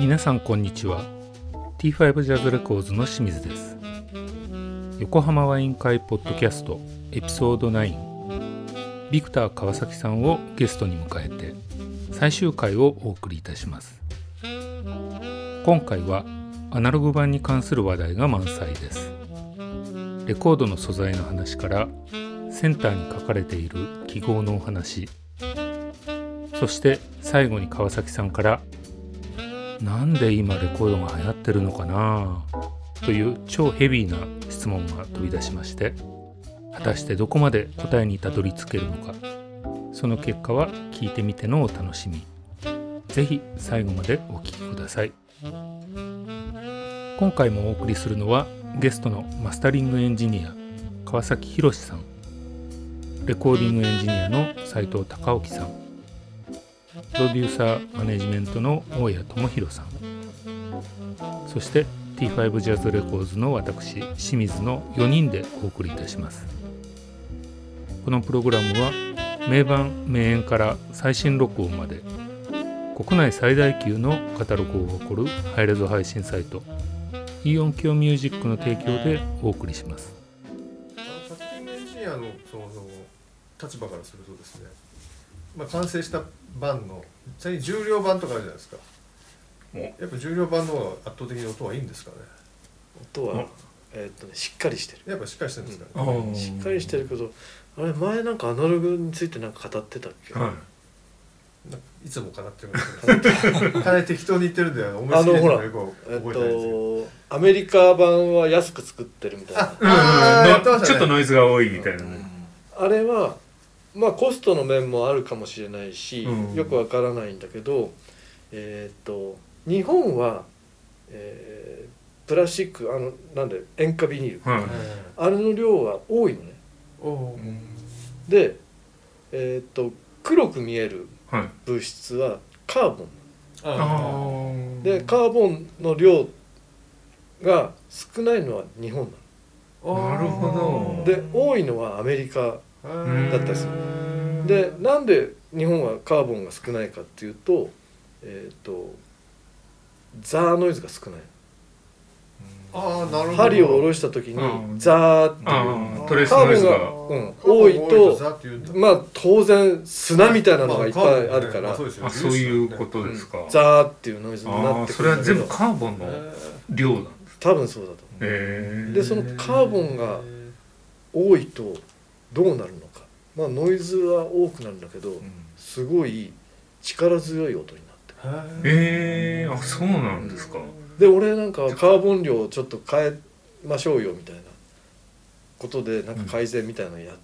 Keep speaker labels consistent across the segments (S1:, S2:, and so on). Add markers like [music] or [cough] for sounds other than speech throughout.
S1: 皆さんこんにちは。T5 ジャズレコーズの清水です。横浜ワイン会ポッドキャストエピソード9ビクター川崎さんをゲストに迎えて最終回をお送りいたします。今回はアナログ版に関する話題が満載です。レコードの素材の話からセンターに書かれている記号のお話。そして最後に川崎さんからなんで今レコードが流行ってるのかな？という超ヘビーな質問が飛び出しまして果たしてどこまで答えにたどり着けるのか。その結果は聞いてみてのお楽しみ。是非最後までお聴きください。今回もお送りするのはゲストのマスタリングエンジニア川崎宏さん。レコーディングエンジニアの斉藤隆興さん。プロデューサーマネジメントの大谷智弘さん。そして T5 ジャズレコーズの私清水の4人でお送りいたします。このプログラムは名盤名演から最新録音まで国内最大級のカタログを誇るハイレゾ配信サイトイオンキョミュージックの提供でお送りします。
S2: パッティングエンジニアのその立場からするとですね、まあ、完成した版のちなみに重量版とかあるじゃないですか。やっぱ重量版の方が圧倒的に音はいいんですかね。
S3: 音は、えーっとね、しっかりしてる。
S2: やっぱしっかりしてるんですか
S1: あ
S2: ね、
S1: ー
S3: しっかりしてるけどあれ前なんかアナログについてなんか語ってたっけ、
S1: はい。
S2: いつもかなってますけどかなり適当に言ってるんで思いつきで
S3: あのほら
S2: よく
S3: えっとアメリカ版は安く作ってるみたいな。
S1: うん
S2: あーやってましたね。
S1: ちょっとノイズが多いみたいなね。
S3: あれはまあコストの面もあるかもしれないし、
S1: うん。
S3: よくわからないんだけどえーっと日本は、えープラスチックあのなんで塩化ビニール、
S1: はい。
S3: あれの量が多いのねでえーっと黒く見える
S1: はい。
S3: 物質はカーボン。
S2: あ
S3: でカーボンの量が少ないのは日本な
S1: なるほど。
S3: ので多いのはアメリカ
S2: だ
S3: だったりする。でなんで日本はカーボンが少ないかっていうとえっ、とザーノイズが少ない針を下ろした時に
S1: うん。
S3: ザーっていう。
S1: トレース
S3: カーボンが。
S1: ノイズが
S3: うん、多いとまあ当然砂みたいなのがいっぱいあるから、
S2: まそう
S1: いうことですか、
S3: ザーっていうノイズになって
S1: それは全部カーボンの量なんです
S3: 多分そうだと思う。
S1: へえ
S3: でそのカーボンが多いとどうなるのか。まあノイズは多くなるんだけどすごい力強い音になってる。
S1: えー、あそうなんですか、
S3: で俺なんかはカーボン量をちょっと変えましょうよみたいなことでなんか改善みたいなのやっ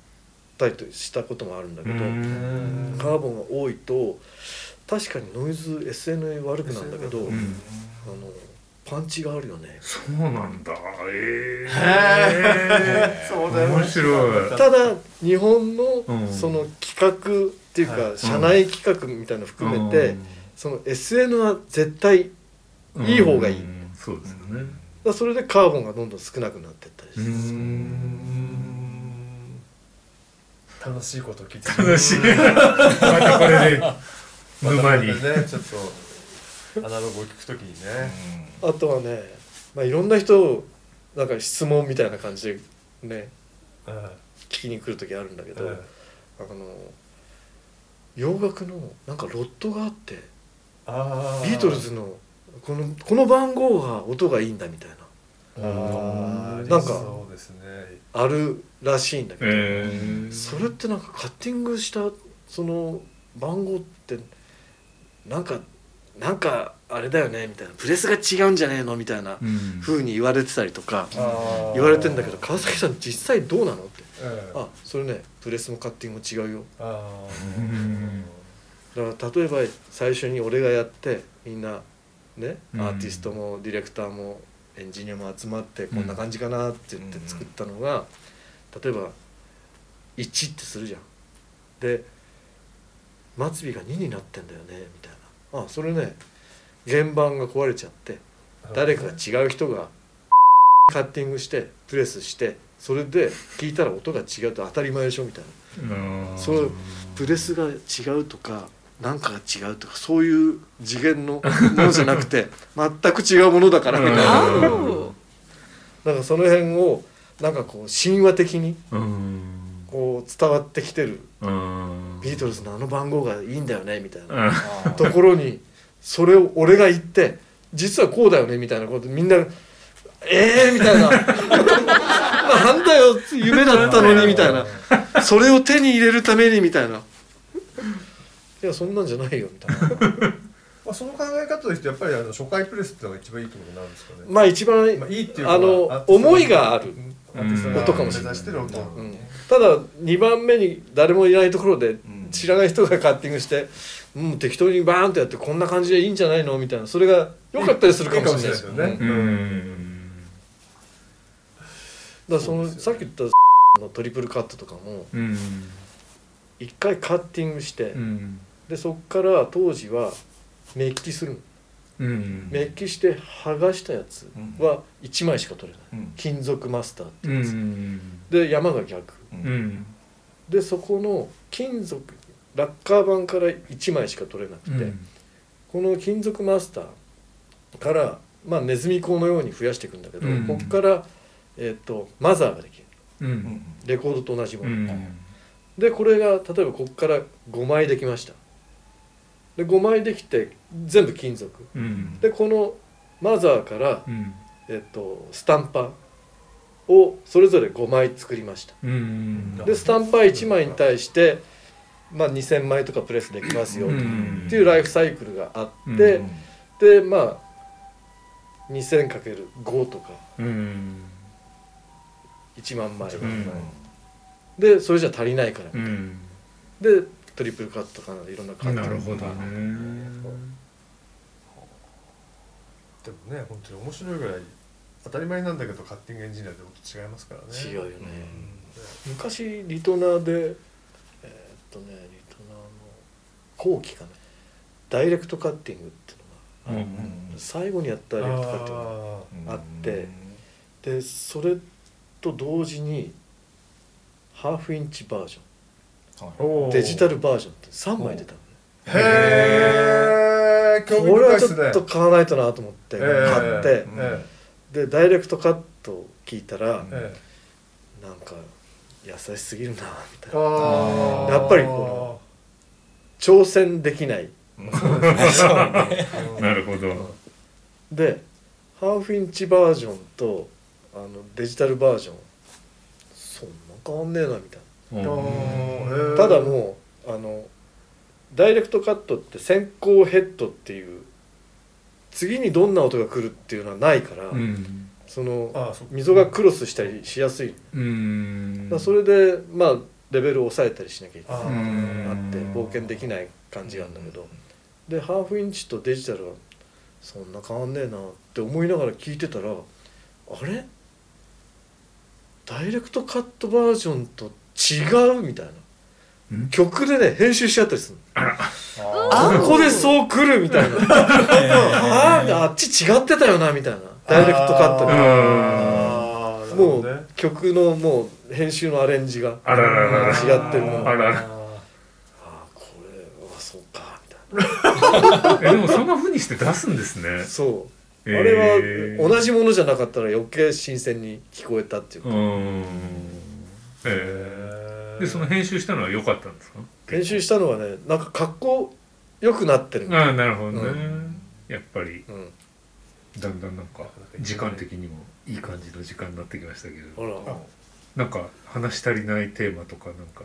S3: たりとしたこともあるんだけど、
S1: うん。
S3: カーボンが多いと確かにノイズ SNA 悪くなんだけど、
S1: うん。
S3: あのパンチがあるよね。
S1: そうなんだ。え
S2: へ
S1: え
S2: そうだよね。
S1: 面白い。
S3: ただ日本の
S1: うん。
S3: その企画っていうか、
S2: はい。
S3: 社内企画みたいなの含めて、
S1: うん。
S3: その SN は絶対いい方がいい。
S1: うんそうですよね。
S3: だそれでカーボンがどんどん少なくなっていったりして、
S2: 楽しいこと聞いて。
S1: 楽しい。またこれで沼に、
S2: ねちょっとアナログを聞くときにね。
S3: あとはね、まあ、いろんな人なんか質問みたいな感じでね
S2: うん。
S3: 聞きに来る時あるんだけど、
S2: うん。
S3: あの洋楽のなんかロットがあって
S2: あ
S3: ビートルズのこのこの番号が音がいいんだみたいな。なんかあるらしいんだけど、
S1: えー、
S3: それってなんかカッティングしたその番号ってなんかなんかあれだよねみたいな。プレスが違うんじゃねえのみたいな
S1: うん。
S3: 風に言われてたりとか言われてんだけど川崎さん実際どうなのって。
S2: うん
S3: あそれねプレスもカッティングも違うよ。だから例えば最初に俺がやってみんなね
S1: うん。
S3: アーティストもディレクターもエンジニアも集まってこんな感じかなって言って作ったのが例えば1ってするじゃん。で末尾が2になってんだよねみたいあそれね原版が壊れちゃって誰か違う人がカッティングしてプレスしてそれで聞いたら音が違うと当たり前でしょみたいな。そうプレスが違うとか何かが違うとかそういう次元のものじゃなくて [laughs] 全く違うものだからみたいな。なんかその辺をなんかこう神話的にこう伝わってきてる。ビートルズのあの番号がいいんだよねみたいな。ところにそれを俺が言って実はこうだよねみたいなことみんな「ええー!」みたいな「[laughs] なんだよ夢だったのに」みたいな。それを手に入れるためにみたいないやそんなんじゃないよみたいな。[laughs]
S2: まあその考え方としてやっぱりあの初回プレスっていうのが一番いいってことになるんですかね。
S3: まあ一番、
S2: まあ、いいっていうか
S3: あの思いがある。音かもしれないうん。ただ2番目に誰もいないところで知らない人がカッティングして、うん、適当にバーンとやってこんな感じでいいんじゃないのみたいな。それが良かったりするかもしれないですよね。
S2: いいかもしれない。ですよね。
S3: だからそのさっき言ったのトリプルカットとかも
S1: うん。
S3: 一回カッティングして、
S1: うん
S3: でそっから当時はメッキするの。
S1: うん。
S3: メッキして剥がしたやつは1枚しか取れない、
S4: うん。
S3: 金属マスターって
S1: う
S3: やつ、
S1: ん。
S3: で山が逆。
S1: うん。
S3: でそこの金属ラッカー板から1枚しか取れなくて、この金属マスターから、まあ、ネズミ講のように増やしていくんだけど、
S1: うん。
S3: ここから、えー、とマザーができる。
S1: うん。
S3: レコードと同じも
S1: う
S3: の、
S1: ん。
S3: でこれが例えばここから5枚できましたで5枚できて全部金属。
S1: うん。
S3: でこのマザーから、
S1: うん。
S3: えー、とスタンパをそれぞれ5枚作りました。
S1: うん。
S3: でスタンパー1枚に対して、まあ、2,000枚とかプレスできますよっていうライフサイクルがあ
S1: うん。
S3: って、でまあ 2000×5 とか
S1: うん。
S3: 1万枚、
S1: うん
S3: でそれじゃ足りないから、
S1: うん。
S3: でトリプルカットかないろんな感じ
S1: なるほどね。
S2: でもね本当に面白いぐらい当たり前なんだけどカッティングエンジニアって音違いますからね。
S3: 違うよね、昔リトナーでえーっとねリトナーの後期かな。ダイレクトカッティングっていうのが、最後にやったダイレクトカッティングが
S2: あ
S3: あってでそれと同時にハーフインチバージョンデジタルバージョンって3枚出たのね。
S2: へえ
S3: これはちょっと買わないとなと思って
S2: ええ
S3: 買って。
S2: え
S3: でダイレクトカットを聞いたら
S2: ええ
S3: なんか優しすぎるなみたい
S2: え
S3: なやっぱりこ挑戦できない。
S1: なるほど。
S3: でハーフインチバージョンとあのデジタルバージョンそんな変わんねえなみたいな。
S2: え
S3: ただもうあのダイレクトカットって先行ヘッドっていう次にどんな音が来るっていうのはないから、
S1: うん。
S3: その溝がクロスしたりしやすい、
S1: うん。
S3: それでまあレベルを抑えたりしなきゃいけない。
S2: あ
S3: って冒険できない感じがあるんだけど。でハーフインチとデジタルはそんな変わんねえなって思いながら聞いてたらあれ？ダイレクトカットバージョンと違うみたいな。
S1: うん？
S3: 曲でね編集しちゃったりする
S4: あ
S3: のここでそう来るみたいな。[laughs] あーあっち違ってたよなみたいな。ダイレクトカットもう曲のもう編集のアレンジが。違ってるもの。
S1: あらら。
S3: ああこれはそうかみたい
S1: えでもそんな風にして出すんですね。
S3: なそう。
S1: え
S3: あれ
S1: ー
S3: は同じものじゃなかったら余計新鮮に聞こえたっていうか、
S1: うんえー。でその編集したのは良かったんですか？
S3: 編集したのはねなんか格好良くなってる、
S1: ああなるほどね、
S3: う
S1: やっぱり。
S3: うん、
S1: だんだんなんか時間的にもいい感じの時間になってきましたけど。
S3: ほら。
S2: あ。
S1: なんか話し足りないテーマとかなんか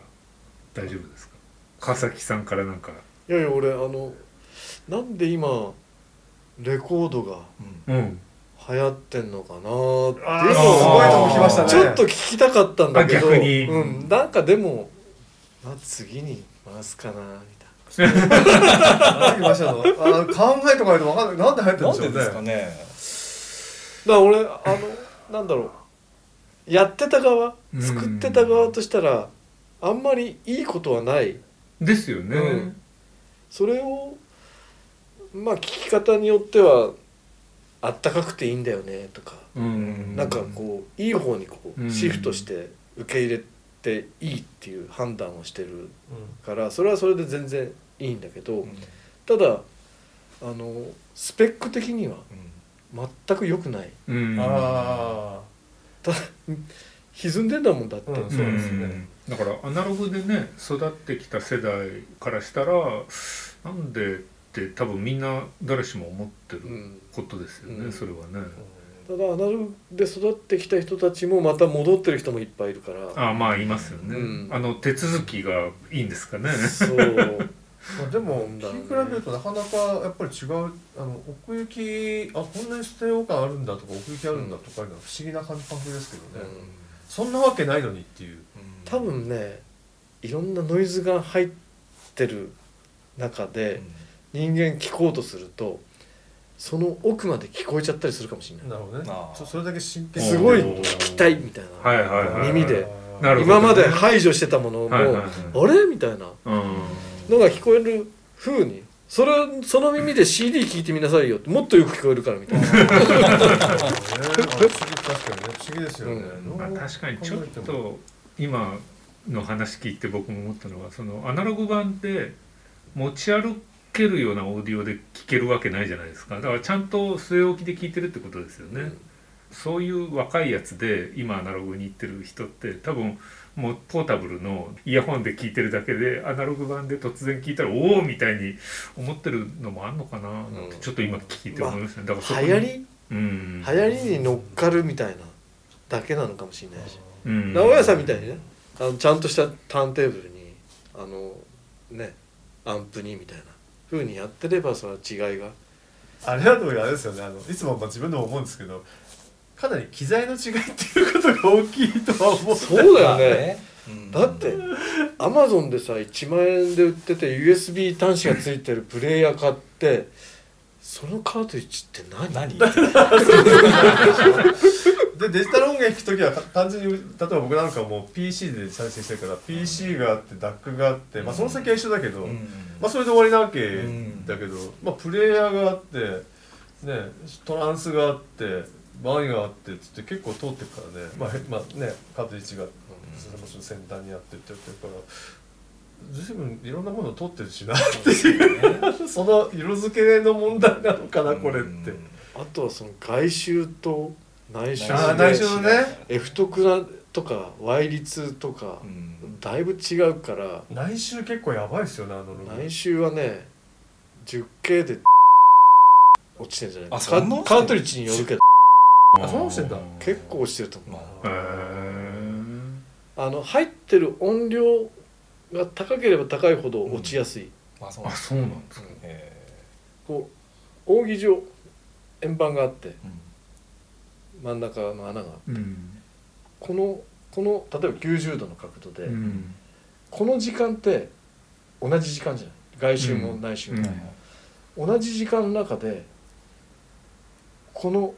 S1: 大丈夫ですか？川崎さんからなんか。
S3: いやいや俺あのなんで今レコードが
S1: うん
S3: 流行ってんのかなって。いうの
S2: すごいとこ来ましたね。
S3: ちょっと聞きたかったんだけど。
S1: あ逆に。
S3: うん、なんかでも、まあ、次に回すかなみたい
S2: 何来ましたの考えとかないと分かんない。なんで流行ってるん
S4: なん
S2: でしょうね。
S4: でですかね
S3: なだから俺あのなんだろう。やってた側
S1: うん。
S3: 作ってた側としたらあんまりいいことはない。
S1: ですよね、
S3: うん。それをまあ聞き方によってはあったかくていいんだよねとか、
S1: うん。
S3: なんかこういい方にこ
S1: う
S3: うん。シフトして受け入れていいっていう判断をしてるからそれはそれで全然いいんだけど、ただあのスペック的には全く良くない。
S1: うん。
S2: あ
S3: ただ歪んでんだもんだって、
S2: うん。そうですね。
S1: だからアナログでね育ってきた世代からしたらなんでって多分みんな誰しも思ってる
S3: うん
S1: ことですよね、
S3: うん。
S1: それはね。
S2: あ
S3: ただアナログで育ってきた人たちもまた戻ってる人もいっぱいいるから。
S1: あまあいますよね、
S3: うん。
S1: あの手続きがいいんですかね。
S3: そう。
S2: まあでも聞き比べるとなかなかやっぱり違うあの奥行きあこんなにステレオ感あるんだとか奥行きあるんだとかいうのは不思議な感覚ですけどね、そんなわけないのにっていう。
S3: 多分ねいろんなノイズが入ってる中で人間聞こうとするとその奥まで聞こえちゃったりするかもしれない。
S2: なるほどね。
S4: あー。
S2: そそれだけ真剣に
S3: すごい聞きたいみたいな、
S1: はいはいはい
S3: 耳で。
S1: なるほど
S3: 今まで排除してたものも、
S1: はいはいはい。
S3: あれみたいな。
S1: うん。
S3: のが聞こえる風にそれその耳で CD 聞いてみなさいよってもっとよく聞こえるからみたいな。
S2: なるほどねまあ不思議確かにね。不思議ですよね、
S3: うん。
S1: まあ、確かにちょっと今の話聞いて僕も。思ったのはそのアナログ版って持ち歩けるようなオーディオで聞けるわけないじゃないですか。だからちゃんと据え置きで聞いてるってことですよね、そういう若いやつで今アナログに行ってる人って多分もうポータブルのイヤホンで聞いてるだけでアナログ版で突然聞いたらおおみたいに思ってるのもあんのかななんて
S3: うん。
S1: ちょっと今聞いて思いましたね。だからそこに
S3: 流行り？
S1: うん。
S3: 流行りに乗っかるみたいなだけなのかもしれないし。
S1: うん。
S3: 直屋さんみたいにねあのちゃんとしたターンテーブルにあのねアンプにみたいな風にやってればそれは違いが。
S2: あれだとあれですよね。あのいつもまあ自分でも思うんですけどかなり機材の違いっていうことが大きいとは思う
S3: そうだよね。だってアマゾンでさ1万円で売ってて USB 端子がついてるプレイヤー買ってそのカートリッジって何？
S4: 何？[laughs]
S2: でデジタル音源聞くときはか単純に例えば僕なんかもう PC で再生してるから PC があって DAC があって、まあ、その先は一緒だけど、
S4: うん。
S2: まあ、それで終わりなわけ
S4: ん
S2: だけど、まあ、プレイヤーがあって、ね、トランスがあってバイがあってっつって結構通ってるからね,、まあへまあ、ねカートリッジが先端にあってってやってるから随分いろんなものを通ってるしなっていう [laughs] その色付けの問題なのかなこれって。
S3: あとはその外周と内周
S2: あー緒のね。
S3: F 特なとか Y 率とか
S4: うん。
S3: だいぶ違うから。
S2: 内周結構やばいですよねあのロゴ
S3: 内周はね 10K で落ちてんじゃない？
S4: あ
S3: か
S4: そんな落ちてんの？
S3: カートリッジによるけど。
S2: あそうしてんだ。
S3: 結構落ちてると思う。
S4: ま
S1: へ
S4: あ
S1: ー。
S3: あの入ってる音量が高ければ高いほど落ちやすい、
S4: まあそう。
S1: あそうなんですか。
S4: え
S3: こう扇状円盤があって。
S4: ん
S3: 真ん中の穴が
S1: うん。
S3: このこの例えば90度の角度で、
S1: うん。
S3: この時間って同じ時間じゃない。外周も内周も、
S1: うん。
S3: 同じ時間の中でこの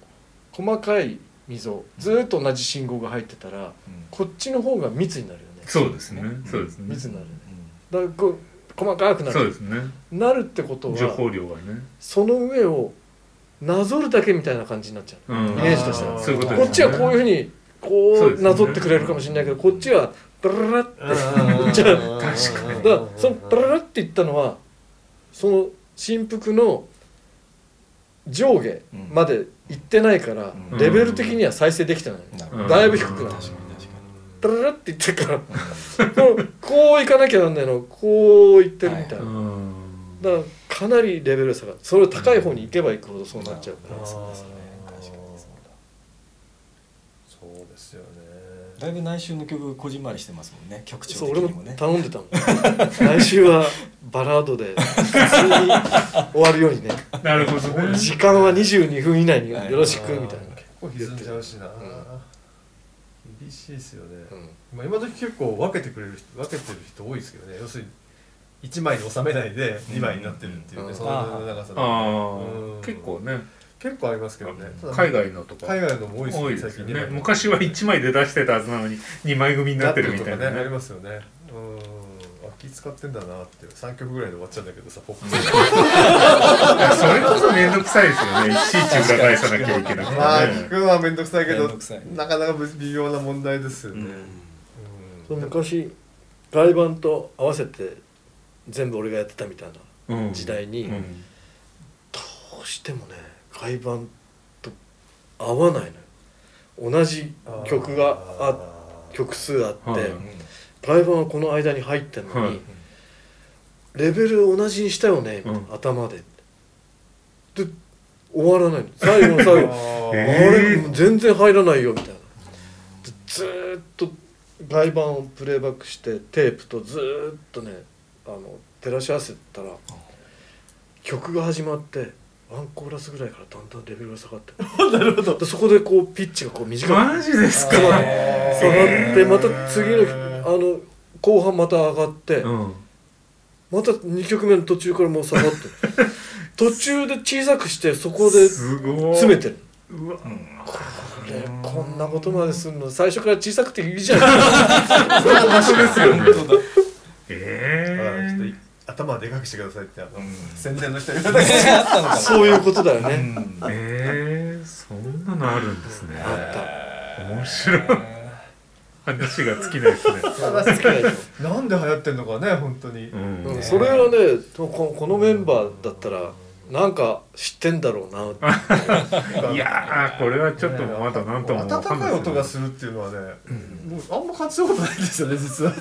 S3: 細かい溝ずーっと同じ信号が入ってたら
S4: うん。
S3: こっちの方が密になるよね。
S1: そうですね。そうですね。
S3: 密になるよね。だからこう細かくなる。
S1: そうですね。
S3: なるってこと
S1: 情
S3: は
S1: 報量がね。
S3: その上をなぞるだけみたいな感じになっちゃう、
S1: うん。
S3: イメージとしては。
S1: そういうこと
S3: こっちはこういうふう
S1: に
S3: にこ
S1: そう
S3: なぞってくれるかもしれないけどこっちはブラララって
S2: じ
S3: ゃ [laughs]
S1: 確かに。
S3: だからそのブラララって言ったのはその振幅の上下まで行ってないから、
S4: うん。
S3: レベル的には再生できてない、だいぶ低くなる。
S4: 確かに確か
S3: ブラララって言ってるからこうこう行かなきゃなんないのこう行ってるみたいな、
S1: うん。
S3: だからかなりレベル差がそれを高い方に行けば行くほどそうなっちゃうから、
S2: あー
S4: そうですね確かに。そうだ
S2: そうですよね。
S4: だいぶ内周の曲こじんまりしてますもんね。曲調
S3: そう俺も
S4: 的にもね
S3: 頼んでたもん。来週はバラードで普通に終わるようにね。[laughs]
S1: なるほどね。
S3: 時間は22分以内によろしくみたいな、
S2: 結構歪んじゃうしな、
S3: ん。
S2: 厳しいですよね、
S3: うん。
S2: まあ、今時結構分けてくれる人分けてる人多いですけどね。要するに1枚に収めないで2枚になってるっていうね、
S3: うん。
S2: その長さで。
S1: あ
S2: うん。
S1: あ結構ね。
S2: 結構ありますけどね。
S1: 海外のとか。
S2: 海外のも多いです
S1: 多
S2: ね
S1: いですよね。
S2: 最近ね。
S1: 昔は1枚で出してたはずなのに2枚組になってるみたいな
S2: ね。あり
S1: ね
S2: ますよね。うん。あ気使ってんだなって3曲ぐらいで終わっちゃうんだけどさポップ。
S1: それこそ面倒くさいですよね。いちいち裏返さなきゃいけなくてね。
S2: まあ聞くのは面倒くさいけど
S4: 面倒くさい
S2: なかなか微妙な問題ですよね、
S3: その昔外板と合わせて全部俺がやってたみたいな
S1: うん。
S3: 時代に、
S1: うん。
S3: どうしてもね外板と合わないのよ。同じ曲があ曲数あって、
S1: はい。
S3: 外板はこの間に入ってるのに、
S1: はい。
S3: レベル同じにしたよね、
S1: うん。
S3: 頭で。で終わらないの。最後の最後。[laughs] あ
S1: え
S3: れ全然入らないよみたいな。でずーっと外板をプレイバックしてテープとずーっとねあの照らし合わせたら曲が始まってワンコーラスぐらいからだんだんレベルが下がって。[laughs] なるほど。そこでこうピッチがこう短く
S1: マジですか？
S3: 下がってまた次のあの後半また上がって、
S1: うん。
S3: また2曲目の途中からもう下がって。[laughs] 途中で小さくしてそこで詰めてる。
S1: うわ。
S3: これこんなことまでするの？最初から小さくていいじゃん。[laughs]
S1: そういう場所ですよねえ
S2: ちょっと頭でかくしてくださいってあの、
S4: うん。
S2: 宣伝の人に言われた
S4: あったのかな
S3: そういうことだよね、
S4: うん。
S1: ええそんなのあるんですね。
S3: あ
S1: 面白い。話が尽きないですね。
S3: な
S2: んで流行ってんのかね本当に、
S1: うん
S3: うん。それはねここのメンバーだったらなんか知ってんだろうな [laughs]
S1: いやーこれはちょっとまだなんともわかんない
S2: 温かい音がするっていうのはね、もうあんま感じたことないんですよね実は。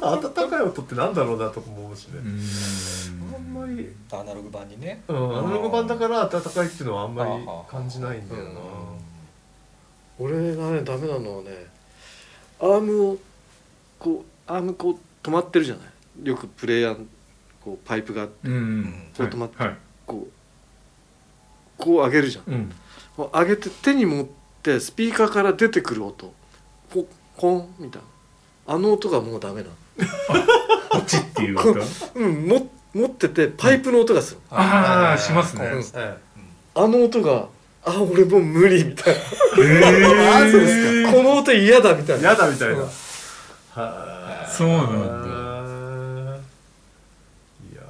S2: [laughs] 温かい音ってなんだろうなとかも思うしね、あん。まり、
S4: アナログ版にね。
S2: うん、アナログ版だから温かいっていうのはあんまり感じないんだよな、
S3: 俺がねダメなのはねアームをこうアームこう止まってるじゃない。よくプレイヤーこうパイプが
S1: うん。
S3: こう止まって
S1: はい
S3: こうこう上げるじゃん。
S1: うん。
S3: 上げて手に持ってスピーカーから出てくる音。ポッコンみたいな。あの音がもうダメなの。[laughs]
S1: ポチっていう音？
S3: うんも持っててパイプの音がする、
S1: ああしますね。
S3: うん。
S2: え
S3: あの音があ俺もう無理みたいな。
S1: え [laughs]
S2: マジです
S3: この音嫌だみた
S2: え
S3: いな。
S2: 嫌だみたいな、
S3: うん
S2: は
S1: そうなんだ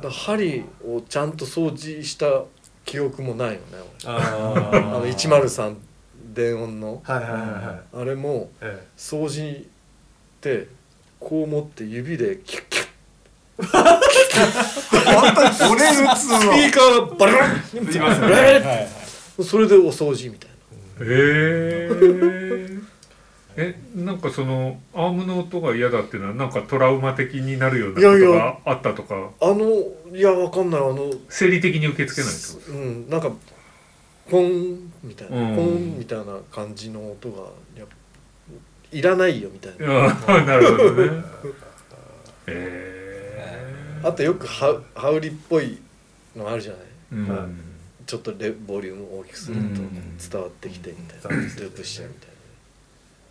S3: だ針をちゃんと掃除した記憶もないよね。俺
S2: あ
S3: あの103電音の。
S2: はいはいはいはい。
S3: あれも
S2: え
S3: 掃除ってこう持って指でキュッキュッ。
S2: え本当に折れるっつ
S3: スピーカーがバラン
S2: 言いますよね。
S4: はいはい
S3: それでお掃除みたい
S1: えー。えなんかそのアームの音が嫌だっていうのはなんかトラウマ的になるようなことがあったとか？
S3: なあのいやわかんない。あの
S1: 生理的に受け付けないってこと
S3: うんなんかポンみたいな、
S1: うん。
S3: ポンみたいな感じの音がいらないよみたいな、
S1: ああなるほどね。[laughs] え
S3: あとよくハウハウリっぽいのあるじゃない？
S1: ーうん。
S2: はい
S3: ちょっとレボリューム大きくすると
S1: うん。
S3: 伝わってきてみたいな、
S2: うん
S3: ループしちゃうみたい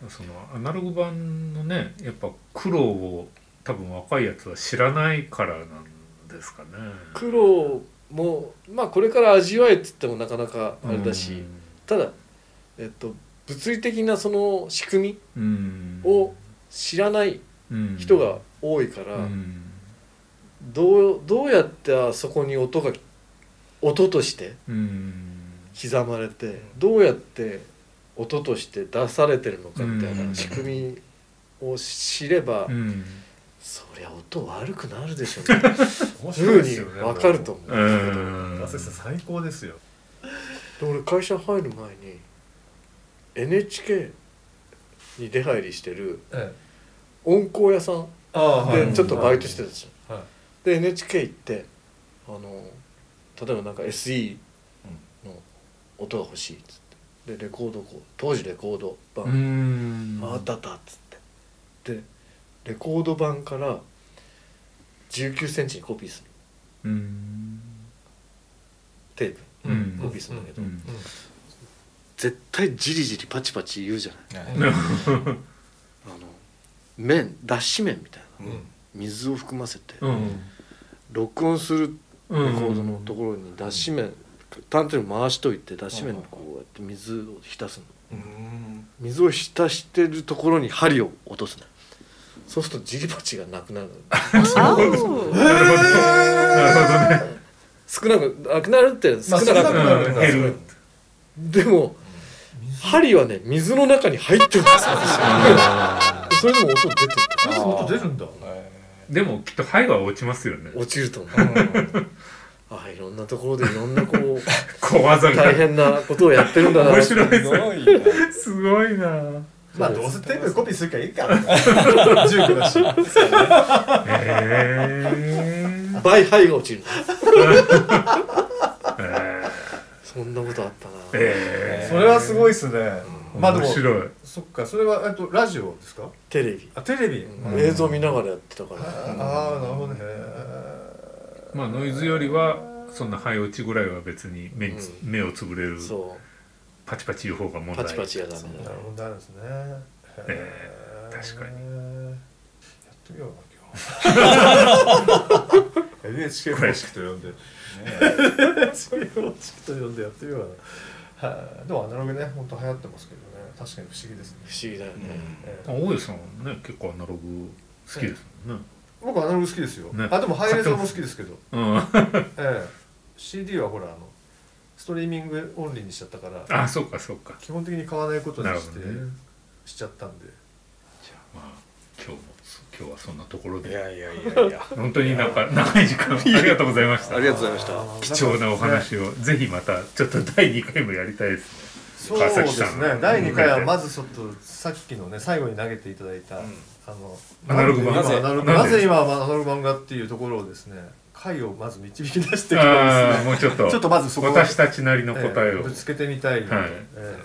S1: そのアナログ版のねやっぱ苦労を多分若いやつは知らないからなんですかね。
S3: な苦労もまあこれから味わえっつってもなかなかあれだし、ただえっと物理的なその仕組
S1: うん。
S3: みを知らない人が多いから、
S1: うん。
S3: どうどうやってあそこに音が音として
S1: うん。
S3: 刻まれてどうやって音として出されてるのかみたい
S1: うん。
S3: な仕組みを知れば、
S1: うん。
S3: そりゃ音悪くなるでしょうね。[laughs]
S2: 面
S3: ふ
S2: ね
S3: 分かると思う。
S1: うん。
S2: 浅井さん。最高ですよ
S3: で俺会社入る前に NHK に出入りしてる
S2: ええ。
S3: 音工屋さん
S2: あ
S3: でちょっとバイトしてたじゃん。
S2: はい。
S3: で NHK 行ってあの例えばなんか SE の音が欲しいっつってでレコードこう当時レコード版、
S1: うん。
S3: あったあったっつって。でレコード版から1 9センチにコピーする。
S1: うん。
S3: テープ。
S1: うん。
S3: コピーするんだけど、
S1: うん。
S3: 絶対ジリジリパチパチ言うじゃない。
S4: はい
S3: あの麺脱脂麺みたいな。
S2: うん。
S3: 水を含ませて、
S1: うん。
S3: 録音する
S1: うん。
S3: レコードのところに脱脂麺単純に回しといて脱脂麺こうやって水を浸すの。
S4: うん。
S3: 水を浸してるところに針を落とすの。そうするとジリパチがなくなるの。
S1: なるほどなるほどね。
S3: 少なくなくなるって少
S2: まあ
S3: なくなる、
S2: 少なくなる。んだ
S1: 減る。
S3: でも針はね水の中に入ってるんですよそれでも音出てる。
S2: あ音出るんだ
S1: でもきっと肺は落ちますよね。
S3: 落ちると思うああいろんなところでいろんなこう
S1: 小技が
S3: 大変なことをやってるんだな。
S1: 面白い
S4: す。ごいな
S1: すごいな。
S2: まあどうせテープでコピーするからいいか。[laughs] 19だし。
S1: へえ
S3: 倍肺が落ちる
S1: え
S3: そんなことあったな、
S1: え
S2: それはすごいっすね。まあでも
S1: 面白い。
S2: そっか。それはえっとラジオですか？
S3: テレビ、
S2: あテレビ。
S3: うん。映像見ながらやってたから、
S2: ああなるほどね
S1: まあノイズよりはそんな肺落ちぐらいは別に目目をつぶれる
S3: そ
S1: パチパチ言う方が問
S3: う
S1: 題
S3: パチパチやダメ
S2: なる
S3: だ
S2: ほどですね。
S1: えー確かに。
S2: やってみようか今日。NHK 方式と呼んで。NHK 方式と呼んでやってみようかな。はい。でもアナログね本当流行ってますけどね。確かに不思議ですね。
S3: 不思議だよね、
S2: え
S1: あ大家さんはね結構アナログ好きですもんね
S2: 僕アナログ好きですよ。
S1: ね。
S2: あでもハイレゾも好きですけど。
S1: うん。
S2: ええ。CD はほらあのストリーミングオンリーにしちゃったから
S1: あそうかそうか。
S2: 基本的に買わないことにして、
S1: ね。
S2: しちゃったんで。
S1: じゃあまあ今日も今日はそんなところで。
S4: いやいやいやいや。[laughs]
S1: 本当になんか長い時間ありがとうございました。
S3: ありがとうございました。
S1: 貴重なお話をぜひまたちょっと第2回もやりたいですね。
S2: そうですね。第2回はまずちょっとさっきのね最後に投げていただいた、あの
S1: アナログ版。
S2: なぜ今アナログ
S1: な
S2: ぜ今アナログ版がっていうところをですね回をまず導き出してきて
S1: ああ
S2: ですね。
S1: もうちょっと。[laughs]
S2: ちょっとまずそこを
S1: 私たちなりの答えを、
S2: ぶつけてみたいので、
S1: はい。
S2: え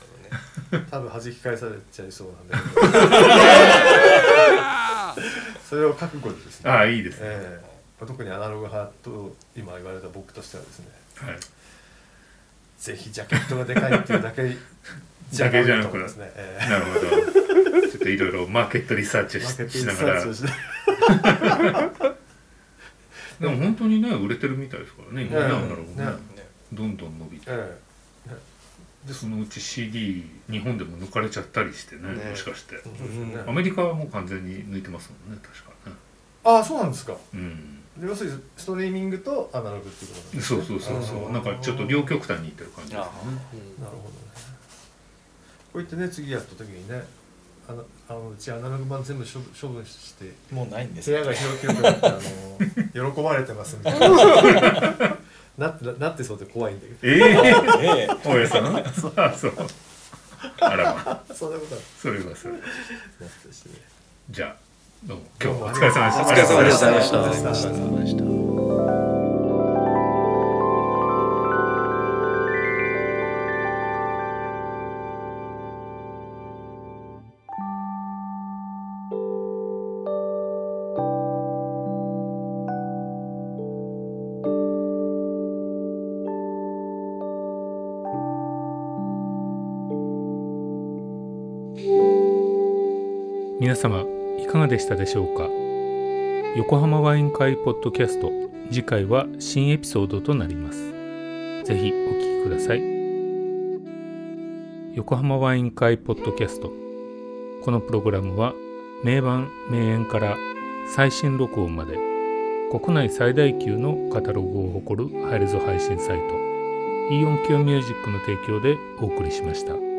S2: え。[laughs] 多分弾き返されちゃいそうなんで。[laughs] それを覚悟でですね
S1: ああいいですね、
S2: ええ特にアナログ派と今言われた僕としてはですね
S1: はい。
S2: ぜひジャケットがでかいっていうだけ
S1: だけじゃなく
S2: と思いますね、ええ
S1: なる。ほど。ちょっといろいろマーケットリサーチをししながら。[laughs] でも本当にね売れてるみたいですからね。今ね
S2: ええ
S1: アナログね。
S2: ね。
S1: どんどん伸びて。
S2: ええ。
S1: でそのうち CD 日本でも抜かれちゃったりしてね
S3: ね。
S1: もしかして。アメリカはもう完全に抜いてますもんね確かね。
S2: ああそうなんですか。
S1: うん。
S2: で要するにストリーミングとアナログっていうことです
S1: そう
S2: ね
S1: そうそうそう。
S2: あー。
S1: なんかちょっと両極端にいってる感じですよね。
S3: うん
S2: なるほどねこうやってね次やった時にねあのあのうちアナログ版全部処分処分して
S4: もうないんです
S2: 部屋が広くなってあの喜ばれてますみたいな。[laughs] なってなってそうで怖いんだけ
S1: ええ。
S4: ええ。
S1: 大家さん？あそう。あらま。あ
S2: どそんなことは
S1: それはそれ。
S2: なってしてね。
S1: じゃあどうも。今日もお疲れ様でした。
S2: お疲れ様でした
S1: でしたでしょうか？横浜ワイン会ポッドキャスト次回は新エピソードとなります。ぜひお聞きください。横浜ワイン会ポッドキャストこのプログラムは名盤名演から最新録音まで国内最大級のカタログを誇るハイレゾ配信サイト e-onkyo music の提供でお送りしました。